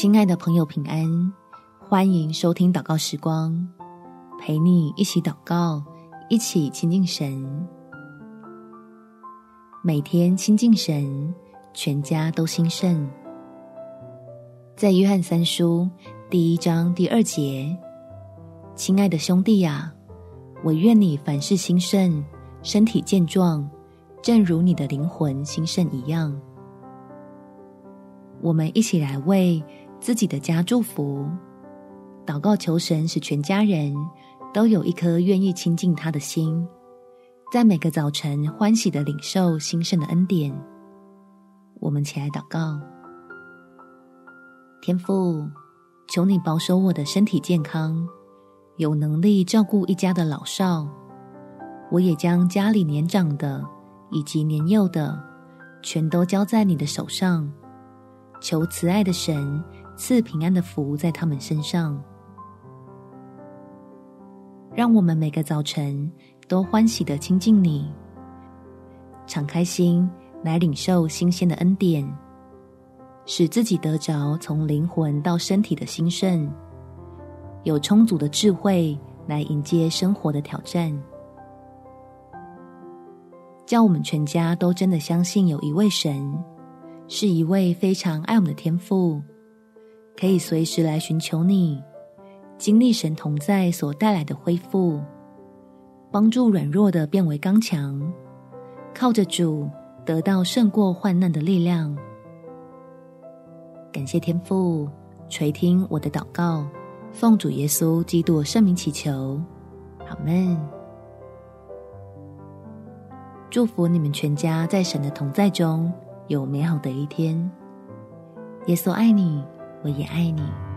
亲爱的朋友，平安！欢迎收听祷告时光，陪你一起祷告，一起亲近神。每天亲近神，全家都兴盛。在约翰三书第一章第二节，亲爱的兄弟呀，我愿你凡事兴盛，身体健壮，正如你的灵魂兴盛一样。我们一起来为自己的家祝福，祷告求神使全家人都有一颗愿意亲近他的心，在每个早晨欢喜的领受兴盛的恩典。我们起来祷告，天父，求你保守我的身体健康，有能力照顾一家的老少。我也将家里年长的以及年幼的，全都交在你的手上。求慈爱的神赐平安的福在他们身上，让我们每个早晨都欢喜的亲近你，敞开心来领受新鲜的恩典，使自己得着从灵魂到身体的兴盛，有充足的智慧来迎接生活的挑战，叫我们全家都真的相信有一位神。是一位非常爱我们的天父，可以随时来寻求你，经历神同在所带来的恢复，帮助软弱的变为刚强，靠着主得到胜过患难的力量。感谢天父垂听我的祷告，奉主耶稣基督圣名祈求，阿们。祝福你们全家在神的同在中。有美好的一天，耶稣爱你，我也爱你。